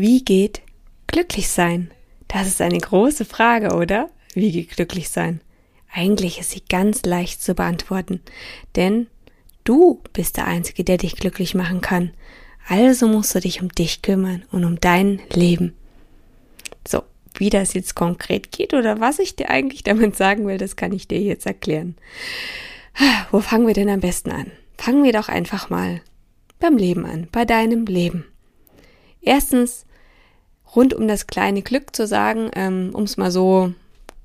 Wie geht glücklich sein? Das ist eine große Frage, oder? Wie geht glücklich sein? Eigentlich ist sie ganz leicht zu beantworten, denn du bist der Einzige, der dich glücklich machen kann. Also musst du dich um dich kümmern und um dein Leben. So, wie das jetzt konkret geht oder was ich dir eigentlich damit sagen will, das kann ich dir jetzt erklären. Wo fangen wir denn am besten an? Fangen wir doch einfach mal beim Leben an, bei deinem Leben. Erstens, rund um das kleine Glück zu sagen, ähm, um es mal so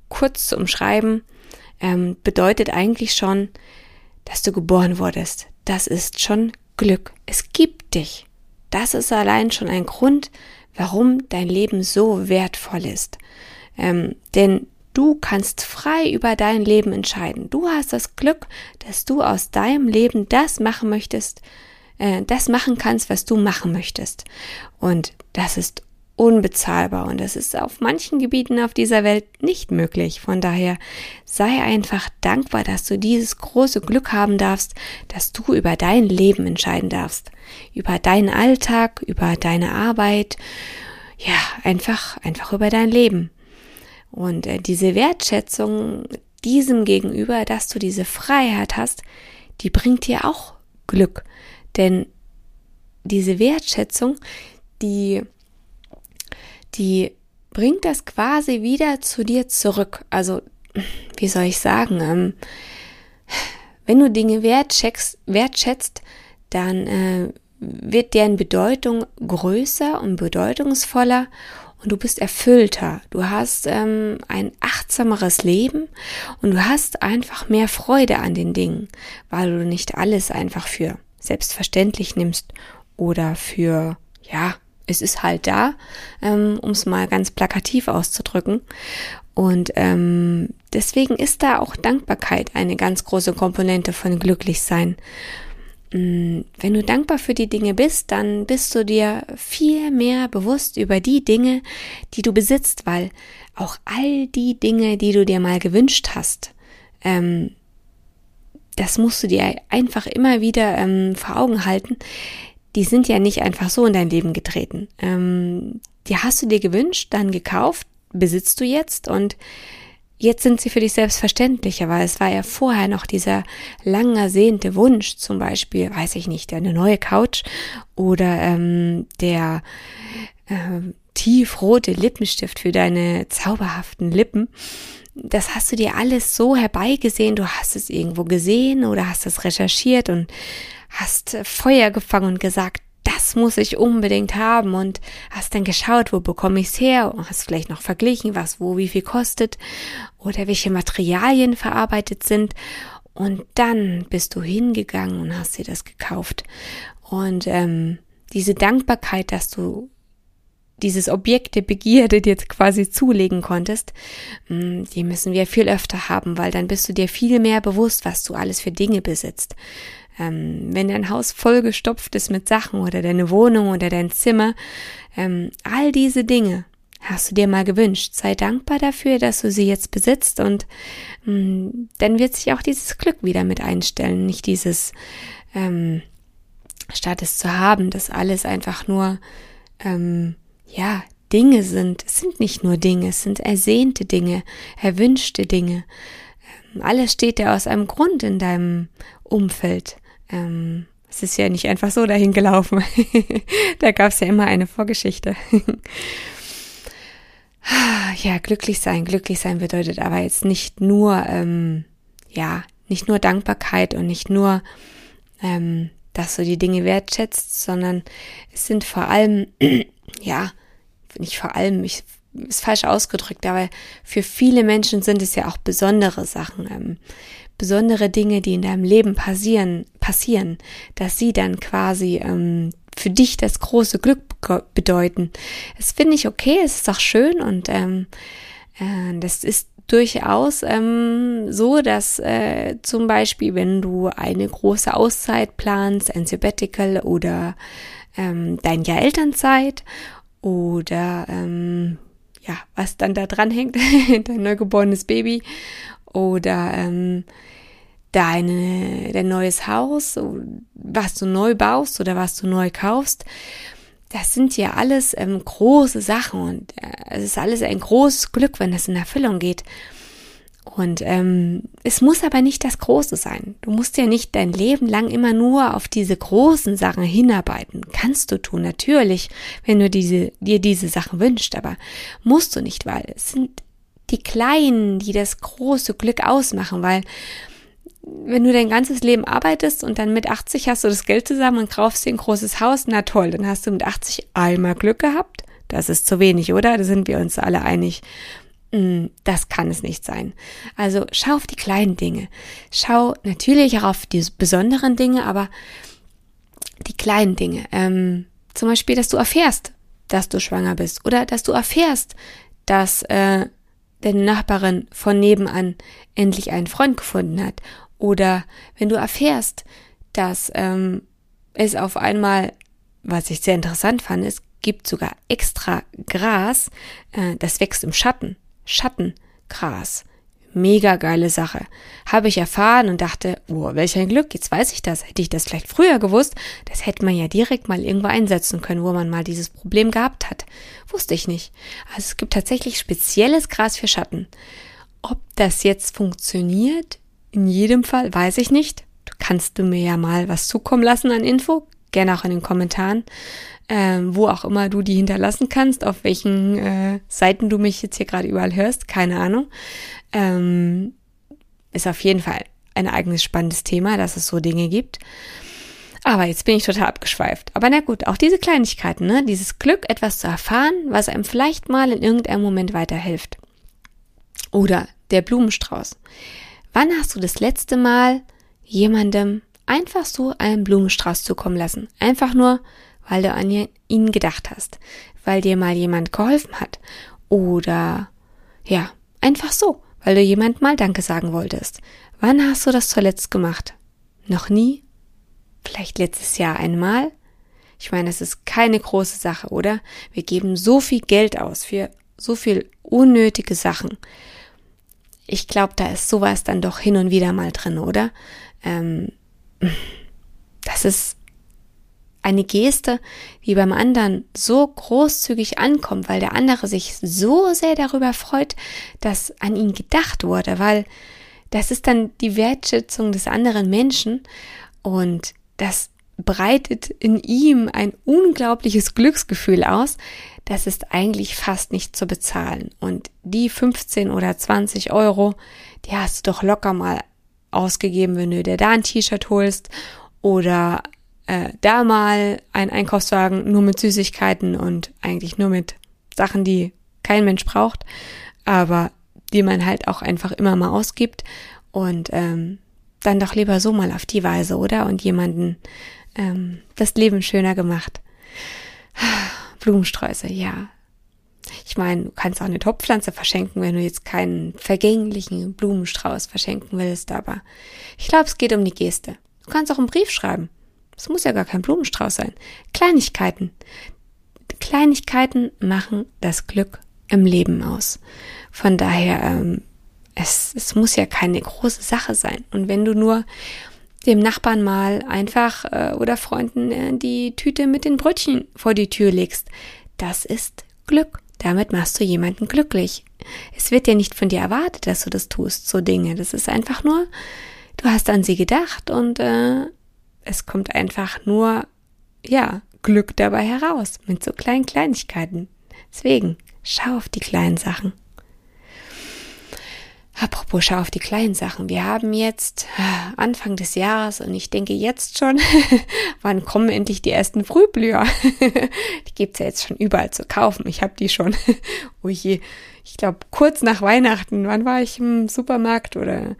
kurz zu umschreiben, ähm, bedeutet eigentlich schon, dass du geboren wurdest. Das ist schon Glück. Es gibt dich. Das ist allein schon ein Grund, warum dein Leben so wertvoll ist. Ähm, denn du kannst frei über dein Leben entscheiden. Du hast das Glück, dass du aus deinem Leben das machen möchtest, äh, das machen kannst, was du machen möchtest. Und das ist unbezahlbar und das ist auf manchen Gebieten auf dieser Welt nicht möglich. Von daher sei einfach dankbar, dass du dieses große Glück haben darfst, dass du über dein Leben entscheiden darfst, über deinen Alltag, über deine Arbeit, ja, einfach, einfach über dein Leben. Und äh, diese Wertschätzung diesem gegenüber, dass du diese Freiheit hast, die bringt dir auch Glück. Denn diese Wertschätzung, die die bringt das quasi wieder zu dir zurück. Also, wie soll ich sagen, ähm, wenn du Dinge wertschätzt, wertschätzt dann äh, wird deren Bedeutung größer und bedeutungsvoller und du bist erfüllter. Du hast ähm, ein achtsameres Leben und du hast einfach mehr Freude an den Dingen, weil du nicht alles einfach für selbstverständlich nimmst oder für, ja, es ist halt da, ähm, um es mal ganz plakativ auszudrücken. Und ähm, deswegen ist da auch Dankbarkeit eine ganz große Komponente von Glücklichsein. Mm, wenn du dankbar für die Dinge bist, dann bist du dir viel mehr bewusst über die Dinge, die du besitzt, weil auch all die Dinge, die du dir mal gewünscht hast, ähm, das musst du dir einfach immer wieder ähm, vor Augen halten die sind ja nicht einfach so in dein Leben getreten. Ähm, die hast du dir gewünscht, dann gekauft, besitzt du jetzt und jetzt sind sie für dich selbstverständlicher, weil es war ja vorher noch dieser lang ersehnte Wunsch, zum Beispiel, weiß ich nicht, eine neue Couch oder ähm, der äh, tiefrote Lippenstift für deine zauberhaften Lippen. Das hast du dir alles so herbeigesehen, du hast es irgendwo gesehen oder hast es recherchiert und hast Feuer gefangen und gesagt, das muss ich unbedingt haben und hast dann geschaut, wo bekomme ich es her und hast vielleicht noch verglichen, was wo wie viel kostet oder welche Materialien verarbeitet sind. Und dann bist du hingegangen und hast dir das gekauft. Und ähm, diese Dankbarkeit, dass du dieses Objekt der Begierde dir quasi zulegen konntest, mm, die müssen wir viel öfter haben, weil dann bist du dir viel mehr bewusst, was du alles für Dinge besitzt ähm, wenn dein Haus vollgestopft ist mit Sachen oder deine Wohnung oder dein Zimmer, ähm, all diese Dinge hast du dir mal gewünscht. Sei dankbar dafür, dass du sie jetzt besitzt und ähm, dann wird sich auch dieses Glück wieder mit einstellen, nicht dieses ähm, statt es zu haben, dass alles einfach nur ähm, ja Dinge sind. Es sind nicht nur Dinge, es sind ersehnte Dinge, erwünschte Dinge. Ähm, alles steht ja aus einem Grund in deinem Umfeld. Ähm, es ist ja nicht einfach so dahin gelaufen. da gab es ja immer eine Vorgeschichte. ja, glücklich sein. Glücklich sein bedeutet aber jetzt nicht nur, ähm, ja, nicht nur Dankbarkeit und nicht nur, ähm, dass du die Dinge wertschätzt, sondern es sind vor allem, ja, nicht vor allem, ich ist falsch ausgedrückt, aber für viele Menschen sind es ja auch besondere Sachen. Ähm, besondere Dinge, die in deinem Leben passieren, passieren, dass sie dann quasi ähm, für dich das große Glück bedeuten. Das finde ich okay, es ist auch schön und ähm, äh, das ist durchaus ähm, so, dass äh, zum Beispiel, wenn du eine große Auszeit planst, ein Sabbatical oder ähm, dein Jahr Elternzeit oder ähm, ja, was dann da dran hängt, dein neugeborenes Baby oder ähm, deine, dein neues Haus, was du neu baust oder was du neu kaufst. Das sind ja alles ähm, große Sachen und äh, es ist alles ein großes Glück, wenn das in Erfüllung geht. Und ähm, es muss aber nicht das Große sein. Du musst ja nicht dein Leben lang immer nur auf diese großen Sachen hinarbeiten. Kannst du tun, natürlich, wenn du diese, dir diese Sachen wünschst, aber musst du nicht, weil es sind die Kleinen, die das große Glück ausmachen, weil wenn du dein ganzes Leben arbeitest und dann mit 80 hast du das Geld zusammen und kaufst dir ein großes Haus, na toll, dann hast du mit 80 einmal Glück gehabt. Das ist zu wenig, oder? Da sind wir uns alle einig. Hm, das kann es nicht sein. Also schau auf die kleinen Dinge. Schau natürlich auch auf die besonderen Dinge, aber die kleinen Dinge. Ähm, zum Beispiel, dass du erfährst, dass du schwanger bist oder dass du erfährst, dass äh, deine Nachbarin von nebenan endlich einen Freund gefunden hat oder wenn du erfährst, dass ähm, es auf einmal, was ich sehr interessant fand, es gibt sogar extra Gras, äh, das wächst im Schatten. Schattengras. Mega geile Sache. Habe ich erfahren und dachte, oh, welch ein Glück, jetzt weiß ich das. Hätte ich das vielleicht früher gewusst, das hätte man ja direkt mal irgendwo einsetzen können, wo man mal dieses Problem gehabt hat. Wusste ich nicht. Also es gibt tatsächlich spezielles Gras für Schatten. Ob das jetzt funktioniert, in jedem Fall, weiß ich nicht. Du kannst du mir ja mal was zukommen lassen an Info, gerne auch in den Kommentaren, ähm, wo auch immer du die hinterlassen kannst, auf welchen äh, Seiten du mich jetzt hier gerade überall hörst, keine Ahnung. Ähm, ist auf jeden Fall ein eigenes spannendes Thema, dass es so Dinge gibt. Aber jetzt bin ich total abgeschweift. Aber na gut, auch diese Kleinigkeiten, ne? dieses Glück, etwas zu erfahren, was einem vielleicht mal in irgendeinem Moment weiterhilft. Oder der Blumenstrauß. Wann hast du das letzte Mal jemandem einfach so einen Blumenstrauß zukommen lassen? Einfach nur, weil du an ihn gedacht hast, weil dir mal jemand geholfen hat oder ja, einfach so, weil du jemand mal Danke sagen wolltest. Wann hast du das zuletzt gemacht? Noch nie? Vielleicht letztes Jahr einmal? Ich meine, es ist keine große Sache, oder? Wir geben so viel Geld aus für so viel unnötige Sachen ich glaube, da ist sowas dann doch hin und wieder mal drin, oder? Ähm, das ist eine Geste, die beim anderen so großzügig ankommt, weil der andere sich so sehr darüber freut, dass an ihn gedacht wurde, weil das ist dann die Wertschätzung des anderen Menschen und das breitet in ihm ein unglaubliches Glücksgefühl aus, das ist eigentlich fast nicht zu bezahlen. Und die 15 oder 20 Euro, die hast du doch locker mal ausgegeben, wenn du dir da ein T-Shirt holst oder äh, da mal ein Einkaufswagen nur mit Süßigkeiten und eigentlich nur mit Sachen, die kein Mensch braucht, aber die man halt auch einfach immer mal ausgibt und ähm, dann doch lieber so mal auf die Weise, oder? Und jemanden ähm, das Leben schöner gemacht. Blumensträuße, ja. Ich meine, du kannst auch eine Topfpflanze verschenken, wenn du jetzt keinen vergänglichen Blumenstrauß verschenken willst, aber ich glaube, es geht um die Geste. Du kannst auch einen Brief schreiben. Es muss ja gar kein Blumenstrauß sein. Kleinigkeiten. Kleinigkeiten machen das Glück im Leben aus. Von daher, ähm, es, es muss ja keine große Sache sein. Und wenn du nur dem Nachbarn mal einfach äh, oder Freunden äh, die Tüte mit den Brötchen vor die Tür legst. Das ist Glück. Damit machst du jemanden glücklich. Es wird ja nicht von dir erwartet, dass du das tust, so Dinge. Das ist einfach nur, du hast an sie gedacht und äh, es kommt einfach nur, ja, Glück dabei heraus mit so kleinen Kleinigkeiten. Deswegen, schau auf die kleinen Sachen. Apropos, schau auf die kleinen Sachen. Wir haben jetzt äh, Anfang des Jahres und ich denke jetzt schon, wann kommen endlich die ersten Frühblüher? die gibt's ja jetzt schon überall zu kaufen. Ich habe die schon, oh je, ich glaube kurz nach Weihnachten, wann war ich im Supermarkt oder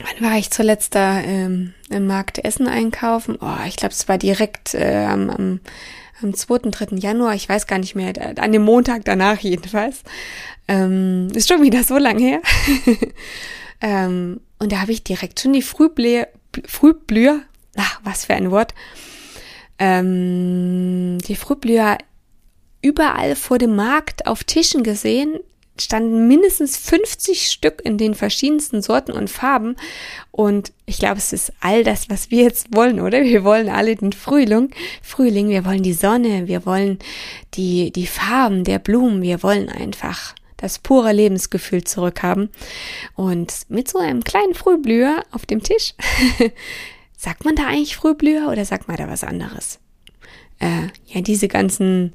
Wann war ich zuletzt da ähm, im Markt Essen einkaufen? Oh, ich glaube, es war direkt äh, am, am, am 2., 3. Januar, ich weiß gar nicht mehr, an dem Montag danach jedenfalls. Ähm, ist schon wieder so lang her. ähm, und da habe ich direkt schon die Frühblüher, Frühblüher, ach, was für ein Wort, ähm, die Frühblüher überall vor dem Markt auf Tischen gesehen, standen mindestens 50 Stück in den verschiedensten Sorten und Farben. Und ich glaube, es ist all das, was wir jetzt wollen, oder? Wir wollen alle den Frühling, Frühling, wir wollen die Sonne, wir wollen die, die Farben der Blumen, wir wollen einfach das pure Lebensgefühl zurückhaben. Und mit so einem kleinen Frühblüher auf dem Tisch, sagt man da eigentlich Frühblüher oder sagt man da was anderes? Äh, ja, diese ganzen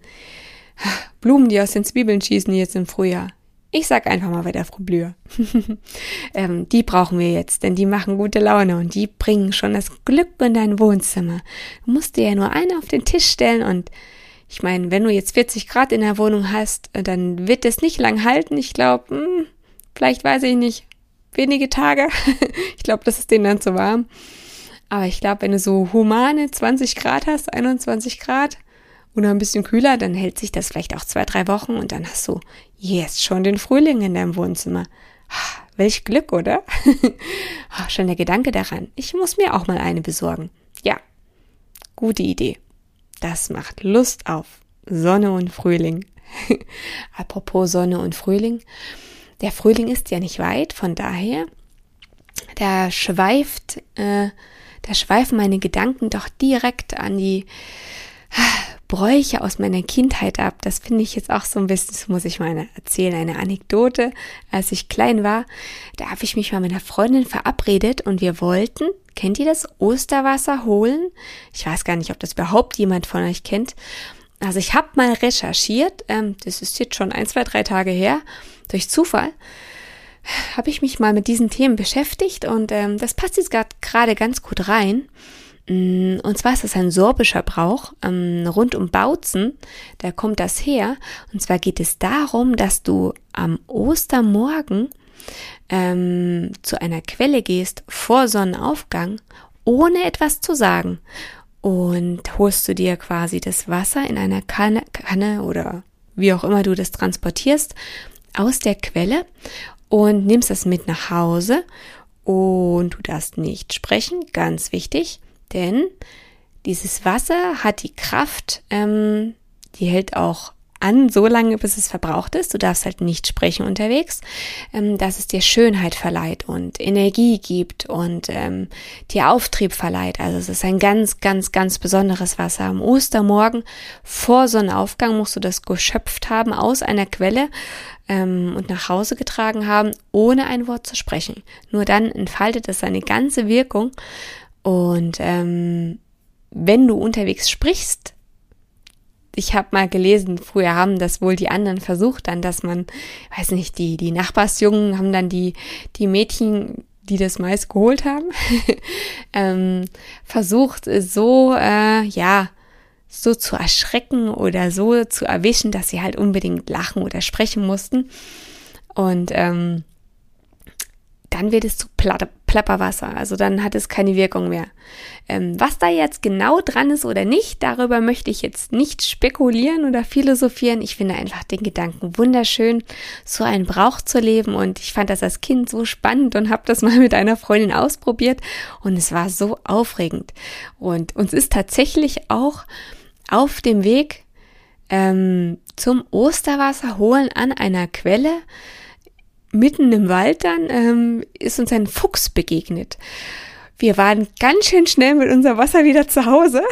Blumen, die aus den Zwiebeln schießen jetzt im Frühjahr. Ich sag einfach mal weiter Frühblüher. ähm, die brauchen wir jetzt, denn die machen gute Laune und die bringen schon das Glück in dein Wohnzimmer. Du musst dir ja nur eine auf den Tisch stellen und ich meine, wenn du jetzt 40 Grad in der Wohnung hast, äh, dann wird es nicht lang halten. Ich glaube, hm, vielleicht weiß ich nicht, wenige Tage. ich glaube, das ist denen dann zu warm. Aber ich glaube, wenn du so humane 20 Grad hast, 21 Grad, oder ein bisschen kühler, dann hält sich das vielleicht auch zwei, drei Wochen und dann hast du jetzt schon den Frühling in deinem Wohnzimmer. Welch Glück, oder? schon der Gedanke daran. Ich muss mir auch mal eine besorgen. Ja, gute Idee. Das macht Lust auf Sonne und Frühling. Apropos Sonne und Frühling. Der Frühling ist ja nicht weit, von daher, da schweift, äh, da schweifen meine Gedanken doch direkt an die Bräuche aus meiner Kindheit ab. Das finde ich jetzt auch so ein bisschen, das muss ich mal erzählen, eine Anekdote. Als ich klein war, da habe ich mich mal mit einer Freundin verabredet und wir wollten, kennt ihr das, Osterwasser holen? Ich weiß gar nicht, ob das überhaupt jemand von euch kennt. Also ich habe mal recherchiert, ähm, das ist jetzt schon ein, zwei, drei Tage her, durch Zufall habe ich mich mal mit diesen Themen beschäftigt und ähm, das passt jetzt gerade ganz gut rein. Mm, und zwar ist das ein sorbischer Brauch ähm, rund um Bautzen. Da kommt das her. Und zwar geht es darum, dass du am Ostermorgen ähm, zu einer Quelle gehst vor Sonnenaufgang, ohne etwas zu sagen. Und holst du dir quasi das Wasser in einer Kanne, Kanne oder wie auch immer du das transportierst aus der Quelle und nimmst das mit nach Hause und du darfst nicht sprechen, ganz wichtig. Denn dieses Wasser hat die Kraft, ähm, die hält auch an, so lange, bis es verbraucht ist. Du darfst halt nicht sprechen unterwegs, ähm, dass es dir Schönheit verleiht und Energie gibt und ähm, dir Auftrieb verleiht. Also es ist ein ganz, ganz, ganz besonderes Wasser. Am Ostermorgen vor Sonnenaufgang musst du das geschöpft haben aus einer Quelle ähm, und nach Hause getragen haben, ohne ein Wort zu sprechen. Nur dann entfaltet es seine ganze Wirkung und ähm, wenn du unterwegs sprichst, ich habe mal gelesen, früher haben das wohl die anderen versucht, dann, dass man, weiß nicht, die die Nachbarsjungen haben dann die die Mädchen, die das meist geholt haben, ähm, versucht so äh, ja so zu erschrecken oder so zu erwischen, dass sie halt unbedingt lachen oder sprechen mussten. Und ähm, dann wird es zu Plapperwasser. Also dann hat es keine Wirkung mehr. Ähm, was da jetzt genau dran ist oder nicht, darüber möchte ich jetzt nicht spekulieren oder philosophieren. Ich finde einfach den Gedanken wunderschön, so einen Brauch zu leben. Und ich fand das als Kind so spannend und habe das mal mit einer Freundin ausprobiert. Und es war so aufregend. Und uns ist tatsächlich auch auf dem Weg ähm, zum Osterwasser holen an einer Quelle mitten im Wald dann ähm, ist uns ein Fuchs begegnet. Wir waren ganz schön schnell mit unserem Wasser wieder zu Hause.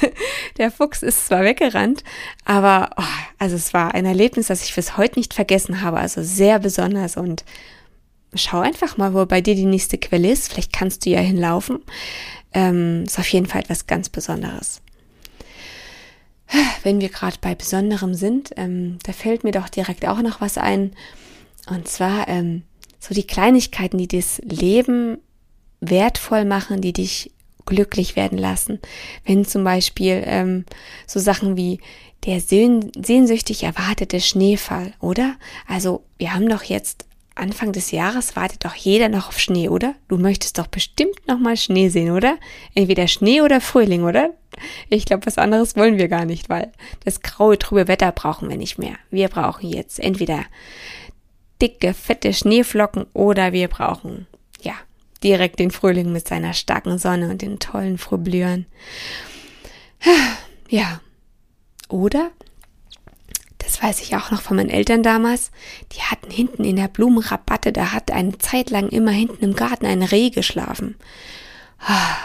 Der Fuchs ist zwar weggerannt, aber oh, also es war ein Erlebnis, das ich bis heute nicht vergessen habe. Also sehr besonders und schau einfach mal, wo bei dir die nächste Quelle ist. Vielleicht kannst du ja hinlaufen. Ähm, ist auf jeden Fall etwas ganz Besonderes. Wenn wir gerade bei Besonderem sind, ähm, da fällt mir doch direkt auch noch was ein. Und zwar ähm, so die Kleinigkeiten, die das Leben wertvoll machen, die dich glücklich werden lassen. Wenn zum Beispiel ähm, so Sachen wie der sehnsüchtig erwartete Schneefall, oder? Also wir haben doch jetzt Anfang des Jahres wartet doch jeder noch auf Schnee, oder? Du möchtest doch bestimmt noch mal Schnee sehen, oder? Entweder Schnee oder Frühling, oder? Ich glaube, was anderes wollen wir gar nicht, weil das graue, trübe Wetter brauchen wir nicht mehr. Wir brauchen jetzt entweder dicke, fette Schneeflocken oder wir brauchen, ja, direkt den Frühling mit seiner starken Sonne und den tollen Frühblühern. Ja. Oder das weiß ich auch noch von meinen Eltern damals, die hatten hinten in der Blumenrabatte, da hat eine Zeit lang immer hinten im Garten ein Reh geschlafen. Ah,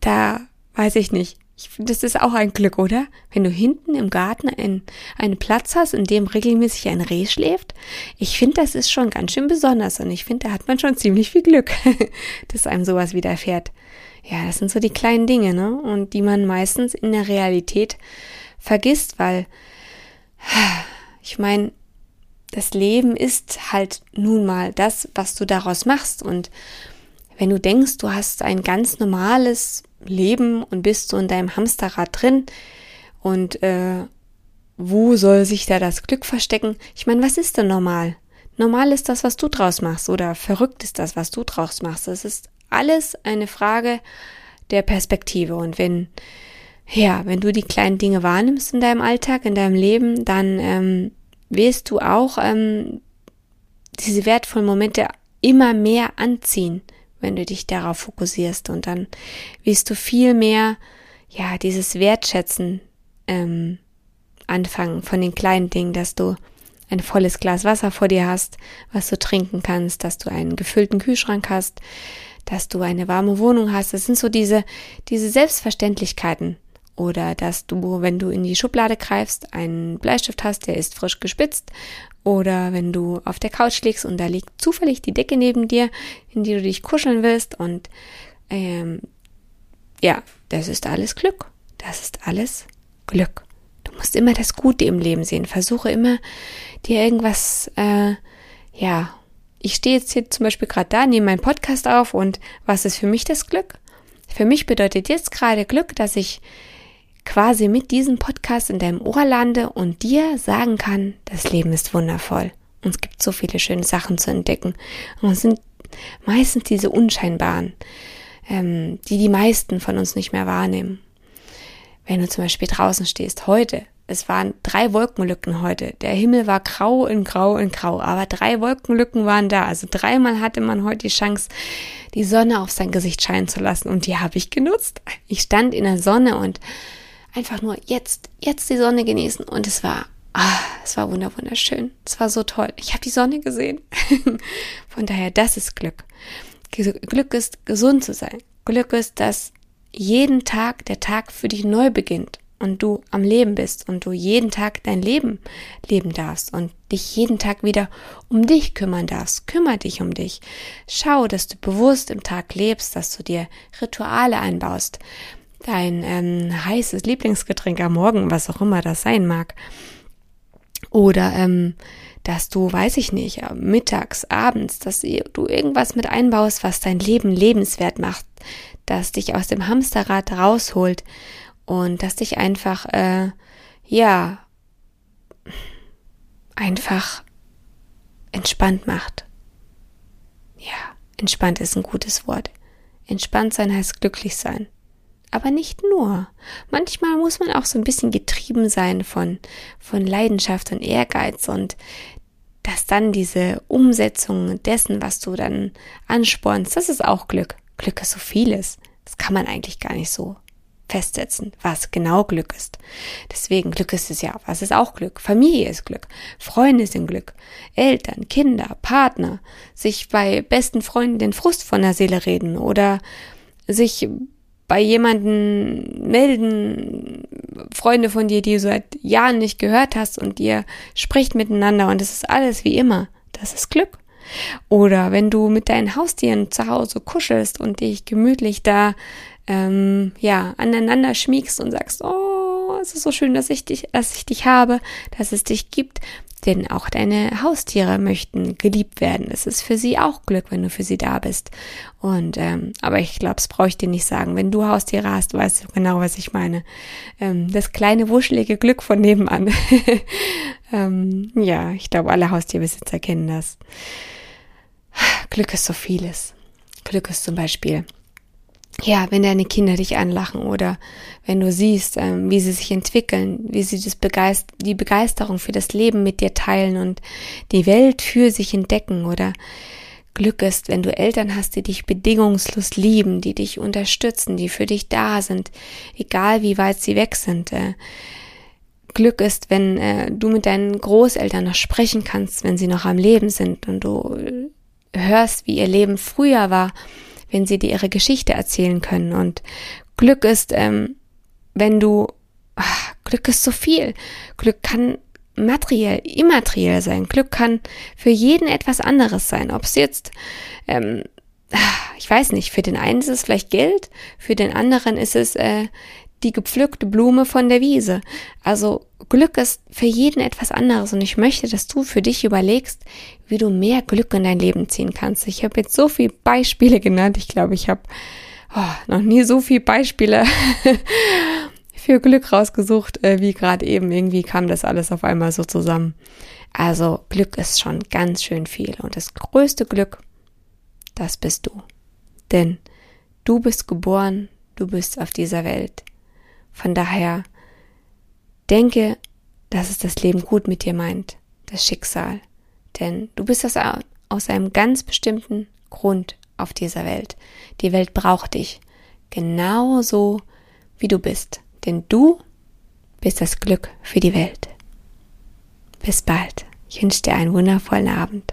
da weiß ich nicht. Ich das ist auch ein Glück, oder? Wenn du hinten im Garten ein, einen Platz hast, in dem regelmäßig ein Reh schläft. Ich finde, das ist schon ganz schön besonders und ich finde, da hat man schon ziemlich viel Glück, dass einem sowas widerfährt. Ja, das sind so die kleinen Dinge, ne? Und die man meistens in der Realität vergisst, weil ich meine, das Leben ist halt nun mal das, was du daraus machst. Und wenn du denkst, du hast ein ganz normales Leben und bist so in deinem Hamsterrad drin und äh, wo soll sich da das Glück verstecken? Ich meine, was ist denn normal? Normal ist das, was du draus machst oder verrückt ist das, was du draus machst. Es ist alles eine Frage der Perspektive. Und wenn ja, wenn du die kleinen Dinge wahrnimmst in deinem Alltag, in deinem Leben, dann ähm, wirst du auch ähm, diese wertvollen Momente immer mehr anziehen, wenn du dich darauf fokussierst. Und dann wirst du viel mehr, ja, dieses Wertschätzen ähm, anfangen von den kleinen Dingen, dass du ein volles Glas Wasser vor dir hast, was du trinken kannst, dass du einen gefüllten Kühlschrank hast, dass du eine warme Wohnung hast. Das sind so diese, diese Selbstverständlichkeiten, oder dass du, wenn du in die Schublade greifst, einen Bleistift hast, der ist frisch gespitzt oder wenn du auf der Couch liegst und da liegt zufällig die Decke neben dir, in die du dich kuscheln willst und ähm, ja, das ist alles Glück. Das ist alles Glück. Du musst immer das Gute im Leben sehen. Versuche immer dir irgendwas, äh, ja, ich stehe jetzt hier zum Beispiel gerade da, nehme meinen Podcast auf und was ist für mich das Glück? Für mich bedeutet jetzt gerade Glück, dass ich quasi mit diesem Podcast in deinem Ohr lande und dir sagen kann, das Leben ist wundervoll. Und es gibt so viele schöne Sachen zu entdecken. Und es sind meistens diese unscheinbaren, ähm, die die meisten von uns nicht mehr wahrnehmen. Wenn du zum Beispiel draußen stehst, heute, es waren drei Wolkenlücken heute. Der Himmel war grau in grau in grau, aber drei Wolkenlücken waren da. Also dreimal hatte man heute die Chance, die Sonne auf sein Gesicht scheinen zu lassen. Und die habe ich genutzt. Ich stand in der Sonne und einfach nur jetzt, jetzt die Sonne genießen. Und es war, ah, es war wunderschön. Es war so toll. Ich habe die Sonne gesehen. Von daher, das ist Glück. Glück ist, gesund zu sein. Glück ist, dass jeden Tag der Tag für dich neu beginnt und du am Leben bist und du jeden Tag dein Leben leben darfst und dich jeden Tag wieder um dich kümmern darfst. Kümmer dich um dich. Schau, dass du bewusst im Tag lebst, dass du dir Rituale einbaust, dein ähm, heißes Lieblingsgetränk am Morgen, was auch immer das sein mag. Oder ähm, dass du, weiß ich nicht, äh, mittags, abends, dass du irgendwas mit einbaust, was dein Leben lebenswert macht, das dich aus dem Hamsterrad rausholt und das dich einfach, äh, ja, einfach entspannt macht. Ja, entspannt ist ein gutes Wort. Entspannt sein heißt glücklich sein aber nicht nur. Manchmal muss man auch so ein bisschen getrieben sein von, von Leidenschaft und Ehrgeiz und dass dann diese Umsetzung dessen, was du dann anspornst, das ist auch Glück. Glück ist so vieles. Das kann man eigentlich gar nicht so festsetzen, was genau Glück ist. Deswegen, Glück ist es ja. Was ist auch Glück? Familie ist Glück. Freunde sind Glück. Eltern, Kinder, Partner. Sich bei besten Freunden den Frust von der Seele reden oder sich bei jemanden melden, Freunde von dir, die du seit Jahren nicht gehört hast und ihr spricht miteinander und es ist alles wie immer. Das ist Glück. Oder wenn du mit deinen Haustieren zu Hause kuschelst und dich gemütlich da ähm, ja aneinander schmiegst und sagst, oh, es ist so schön, dass ich dich, dass ich dich habe, dass es dich gibt, denn auch deine Haustiere möchten geliebt werden. Es ist für sie auch Glück, wenn du für sie da bist. Und ähm, aber ich glaube, es brauche ich dir nicht sagen. Wenn du Haustiere hast, weißt du genau, was ich meine. Ähm, das kleine wuschelige Glück von nebenan. ähm, ja, ich glaube, alle Haustierbesitzer kennen das. Glück ist so vieles. Glück ist zum Beispiel, ja, wenn deine Kinder dich anlachen oder wenn du siehst, ähm, wie sie sich entwickeln, wie sie das Begeist die Begeisterung für das Leben mit dir teilen und die Welt für sich entdecken oder Glück ist, wenn du Eltern hast, die dich bedingungslos lieben, die dich unterstützen, die für dich da sind, egal wie weit sie weg sind. Äh, Glück ist, wenn äh, du mit deinen Großeltern noch sprechen kannst, wenn sie noch am Leben sind und du hörst, wie ihr Leben früher war, wenn sie dir ihre Geschichte erzählen können. Und Glück ist, ähm, wenn du, ach, Glück ist so viel. Glück kann materiell, immateriell sein. Glück kann für jeden etwas anderes sein. Ob es jetzt, ähm, ich weiß nicht, für den einen ist es vielleicht Geld, für den anderen ist es äh, die gepflückte Blume von der Wiese. Also Glück ist für jeden etwas anderes und ich möchte, dass du für dich überlegst, wie du mehr Glück in dein Leben ziehen kannst. Ich habe jetzt so viele Beispiele genannt. Ich glaube, ich habe oh, noch nie so viele Beispiele für Glück rausgesucht, äh, wie gerade eben. Irgendwie kam das alles auf einmal so zusammen. Also Glück ist schon ganz schön viel und das größte Glück, das bist du. Denn du bist geboren, du bist auf dieser Welt. Von daher denke, dass es das Leben gut mit dir meint, das Schicksal. Denn du bist aus, aus einem ganz bestimmten Grund auf dieser Welt. Die Welt braucht dich. Genauso wie du bist. Denn du bist das Glück für die Welt. Bis bald. Ich wünsche dir einen wundervollen Abend.